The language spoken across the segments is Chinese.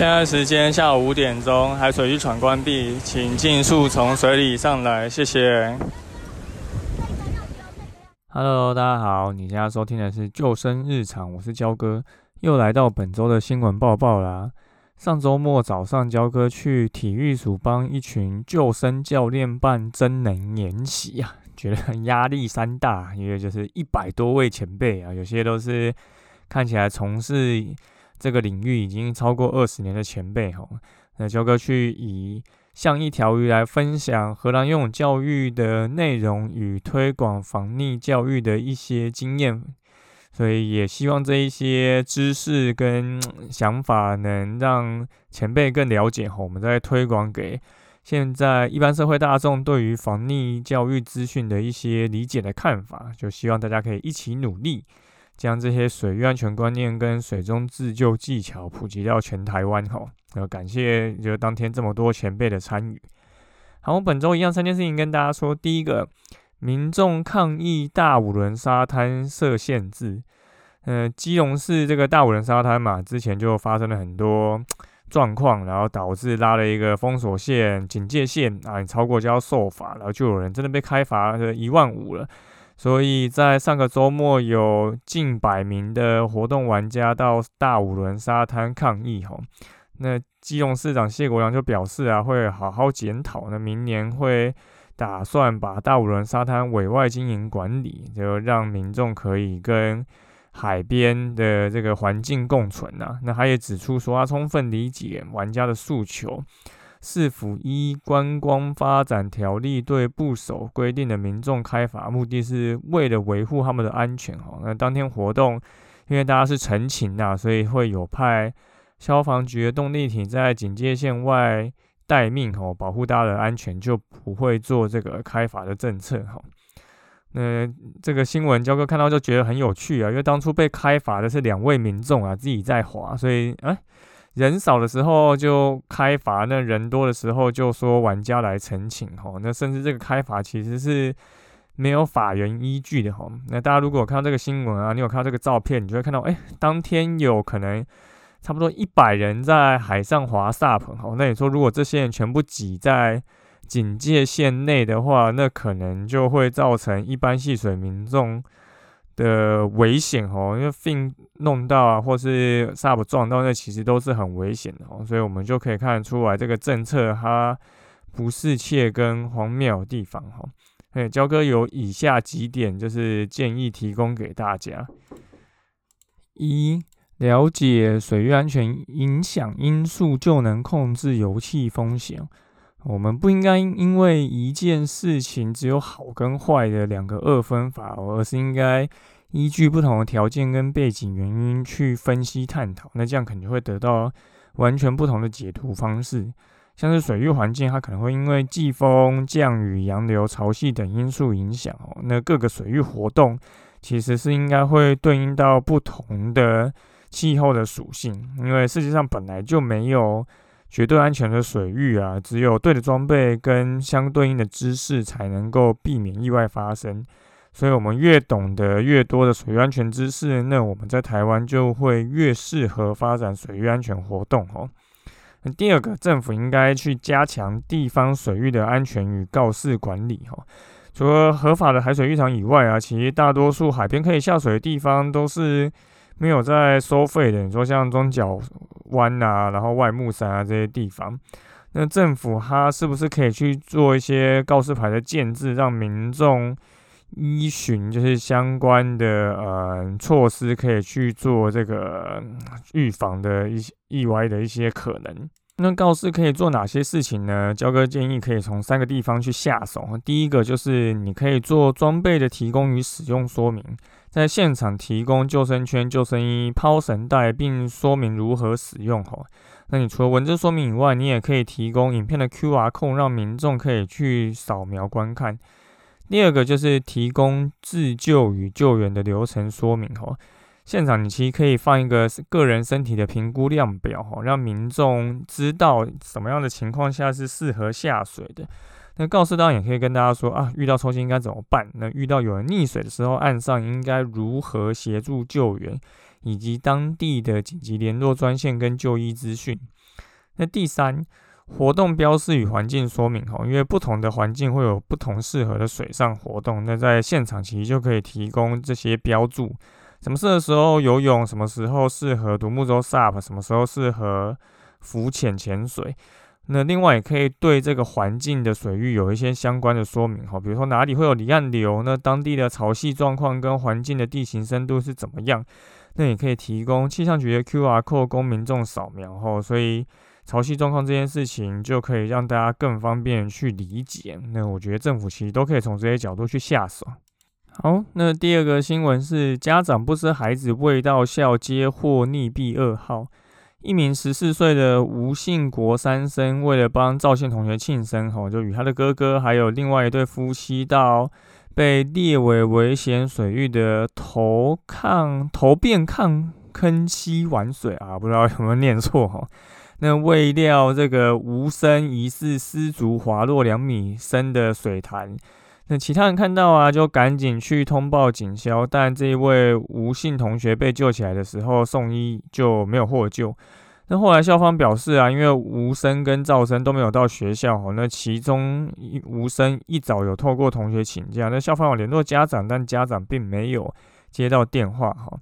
现在时间下午五点钟，海水浴场关闭，请尽速从水里上来，谢谢。Hello，大家好，你现在收听的是救生日常，我是焦哥，又来到本周的新闻报报啦。上周末早上，焦哥去体育署帮一群救生教练办真能研习啊，觉得压力山大，因为就是一百多位前辈啊，有些都是看起来从事。这个领域已经超过二十年的前辈哈，那焦哥去以像一条鱼来分享荷兰游泳教育的内容与推广防溺教育的一些经验，所以也希望这一些知识跟想法能让前辈更了解哈，我们再推广给现在一般社会大众对于防溺教育资讯的一些理解的看法，就希望大家可以一起努力。将这些水域安全观念跟水中自救技巧普及到全台湾吼，要感谢就当天这么多前辈的参与。好，我本周一样三件事情跟大家说。第一个，民众抗议大五轮沙滩设限制。呃，基隆市这个大五轮沙滩嘛，之前就发生了很多状况，然后导致拉了一个封锁线、警戒线啊，超过就要受罚，然后就有人真的被开罚了一万五了。所以在上个周末，有近百名的活动玩家到大五轮沙滩抗议。吼，那基隆市长谢国良就表示啊，会好好检讨。那明年会打算把大五轮沙滩委外经营管理，就让民众可以跟海边的这个环境共存呐。那他也指出说，他充分理解玩家的诉求。市府依观光发展条例对不守规定的民众开罚，目的是为了维护他们的安全。哈，那当天活动，因为大家是陈情呐，所以会有派消防局的动力艇在警戒线外待命，哈，保护大家的安全，就不会做这个开罚的政策。哈，那这个新闻，焦哥看到就觉得很有趣啊，因为当初被开罚的是两位民众啊，自己在滑，所以哎。人少的时候就开罚，那人多的时候就说玩家来澄清哈。那甚至这个开罚其实是没有法源依据的哈。那大家如果看到这个新闻啊，你有看到这个照片，你就会看到，哎，当天有可能差不多一百人在海上划 SUP 哈。那你说如果这些人全部挤在警戒线内的话，那可能就会造成一般戏水民众。的危险哦，因为 fin 弄到啊，或是 sub 撞到，那其实都是很危险的哦，所以我们就可以看得出来，这个政策它不是切跟荒谬的地方哈。哎，焦哥有以下几点，就是建议提供给大家：一、了解水域安全影响因素，就能控制油气风险。我们不应该因为一件事情只有好跟坏的两个二分法，而是应该依据不同的条件跟背景原因去分析探讨。那这样肯定会得到完全不同的解读方式。像是水域环境，它可能会因为季风、降雨、洋流、潮汐等因素影响哦。那各个水域活动其实是应该会对应到不同的气候的属性，因为世界上本来就没有。绝对安全的水域啊，只有对的装备跟相对应的知识，才能够避免意外发生。所以，我们越懂得越多的水域安全知识，那我们在台湾就会越适合发展水域安全活动哦。第二个，政府应该去加强地方水域的安全与告示管理哈。除了合法的海水浴场以外啊，其实大多数海边可以下水的地方都是。没有在收费的，你说像中角湾啊，然后外木山啊这些地方，那政府它是不是可以去做一些告示牌的建制，让民众依循就是相关的呃措施，可以去做这个预防的一些意外的一些可能？那告示可以做哪些事情呢？焦哥建议可以从三个地方去下手。第一个就是你可以做装备的提供与使用说明。在现场提供救生圈、救生衣、抛绳带，并说明如何使用。吼，那你除了文字说明以外，你也可以提供影片的 QR 码让民众可以去扫描观看。第二个就是提供自救与救援的流程说明。吼，现场你其实可以放一个个人身体的评估量表，吼，让民众知道什么样的情况下是适合下水的。那告示当然也可以跟大家说啊，遇到抽筋应该怎么办？那遇到有人溺水的时候，岸上应该如何协助救援，以及当地的紧急联络专线跟就医资讯。那第三，活动标示与环境说明哈，因为不同的环境会有不同适合的水上活动。那在现场其实就可以提供这些标注，什么适合时候游泳，什么时候适合独木舟 SUP，什么时候适合浮潜潜水。那另外也可以对这个环境的水域有一些相关的说明哈，比如说哪里会有离岸流，那当地的潮汐状况跟环境的地形深度是怎么样？那也可以提供气象局的 QR code 供民众扫描哈，所以潮汐状况这件事情就可以让大家更方便去理解。那我觉得政府其实都可以从这些角度去下手。好，那第二个新闻是家长不知孩子未到校接获溺毙二号。一名十四岁的吴姓国三生，为了帮赵姓同学庆生，吼，就与他的哥哥还有另外一对夫妻到被列为危险水域的头抗头变抗坑溪玩水啊，不知道有没有念错哈。那未料这个吴生疑似失足滑落两米深的水潭。那其他人看到啊，就赶紧去通报警消，但这一位吴姓同学被救起来的时候送医就没有获救。那后来校方表示啊，因为吴生跟赵生都没有到学校哈，那其中吴生一早有透过同学请假，那校方有联络家长，但家长并没有接到电话哈。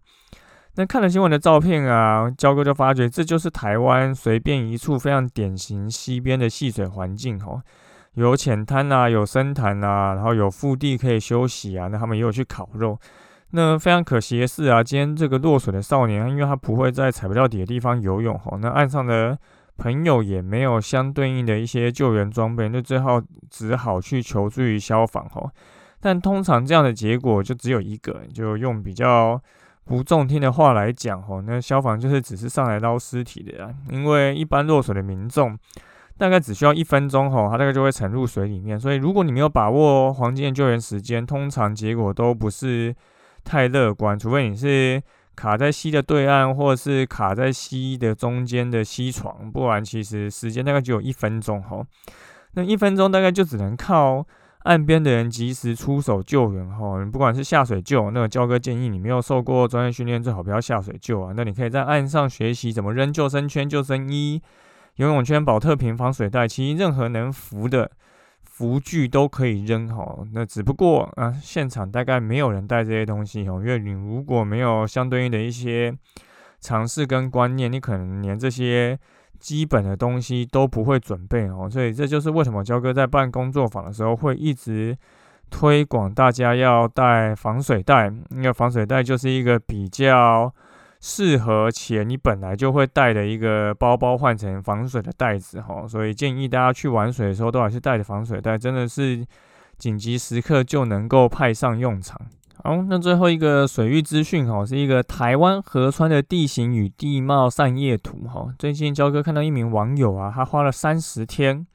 那看了新闻的照片啊，焦哥就发觉这就是台湾随便一处非常典型溪边的戏水环境哈。有浅滩啊，有深潭啊，然后有腹地可以休息啊。那他们也有去烤肉。那非常可惜的是啊，今天这个落水的少年，因为他不会在踩不到底的地方游泳哈。那岸上的朋友也没有相对应的一些救援装备，那最后只好去求助于消防哈。但通常这样的结果就只有一个，就用比较不中听的话来讲哈，那消防就是只是上来捞尸体的呀。因为一般落水的民众。大概只需要一分钟吼，它大概就会沉入水里面。所以如果你没有把握黄金的救援时间，通常结果都不是太乐观。除非你是卡在溪的对岸，或是卡在溪的中间的溪床，不然其实时间大概只有一分钟吼。那一分钟大概就只能靠岸边的人及时出手救援吼。你不管是下水救，那个教哥建议你没有受过专业训练，最好不要下水救啊。那你可以在岸上学习怎么扔救生圈、救生衣。游泳圈、保特瓶、防水袋，其实任何能浮的浮具都可以扔哈。那只不过啊，现场大概没有人带这些东西哦，因为你如果没有相对应的一些尝试跟观念，你可能连这些基本的东西都不会准备哦。所以这就是为什么焦哥在办工作坊的时候会一直推广大家要带防水袋，因为防水袋就是一个比较。适合且你本来就会带的一个包包换成防水的袋子哈，所以建议大家去玩水的时候都还是带着防水袋，真的是紧急时刻就能够派上用场。好，那最后一个水域资讯哈，是一个台湾河川的地形与地貌扇叶图哈。最近焦哥看到一名网友啊，他花了三十天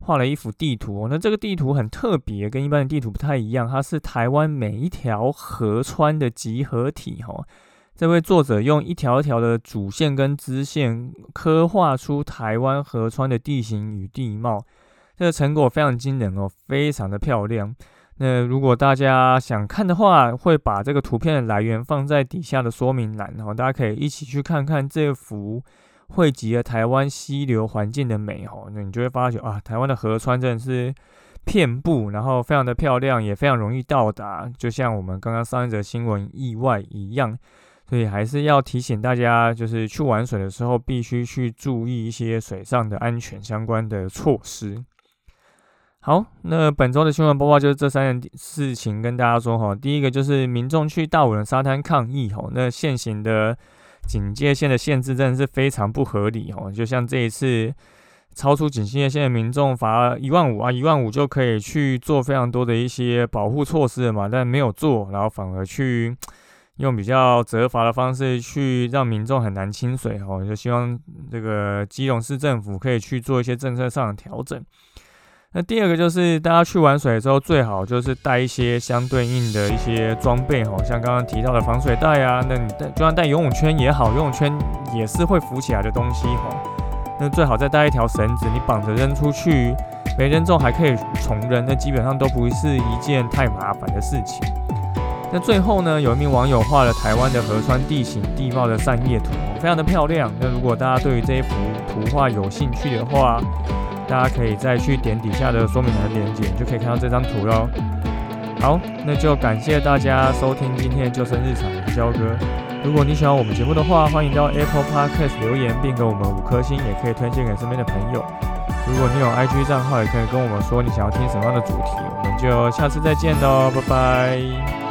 画了一幅地图，那这个地图很特别，跟一般的地图不太一样，它是台湾每一条河川的集合体哈。这位作者用一条一条的主线跟支线刻画出台湾河川的地形与地貌，这个成果非常惊人哦，非常的漂亮。那如果大家想看的话，会把这个图片的来源放在底下的说明栏，然后大家可以一起去看看这幅汇集了台湾溪流环境的美哦。那你就会发觉啊，台湾的河川真的是遍布，然后非常的漂亮，也非常容易到达，就像我们刚刚上一则新闻意外一样。所以还是要提醒大家，就是去玩水的时候，必须去注意一些水上的安全相关的措施。好，那本周的新闻播报就是这三件事情跟大家说哈。第一个就是民众去大武仑沙滩抗议哈，那现行的警戒线的限制真的是非常不合理哈。就像这一次超出警戒线的民众罚一万五啊，一万五就可以去做非常多的一些保护措施了嘛，但没有做，然后反而去。用比较责罚的方式去让民众很难清水哦，就希望这个基隆市政府可以去做一些政策上的调整。那第二个就是大家去玩水的时候，最好就是带一些相对应的一些装备哦，像刚刚提到的防水袋啊，那你带就算带游泳圈也好，游泳圈也是会浮起来的东西哈。那最好再带一条绳子，你绑着扔出去，没扔中还可以重扔，那基本上都不是一件太麻烦的事情。那最后呢，有一名网友画了台湾的河川地形地貌的扇叶图，非常的漂亮。那如果大家对于这一幅图画有兴趣的话，大家可以再去点底下的说明栏链接，就可以看到这张图喽。好，那就感谢大家收听今天的救生日常，我是焦哥。如果你喜欢我们节目的话，欢迎到 Apple Podcast 留言，并给我们五颗星，也可以推荐给身边的朋友。如果你有 IG 账号，也可以跟我们说你想要听什么样的主题，我们就下次再见喽，拜拜。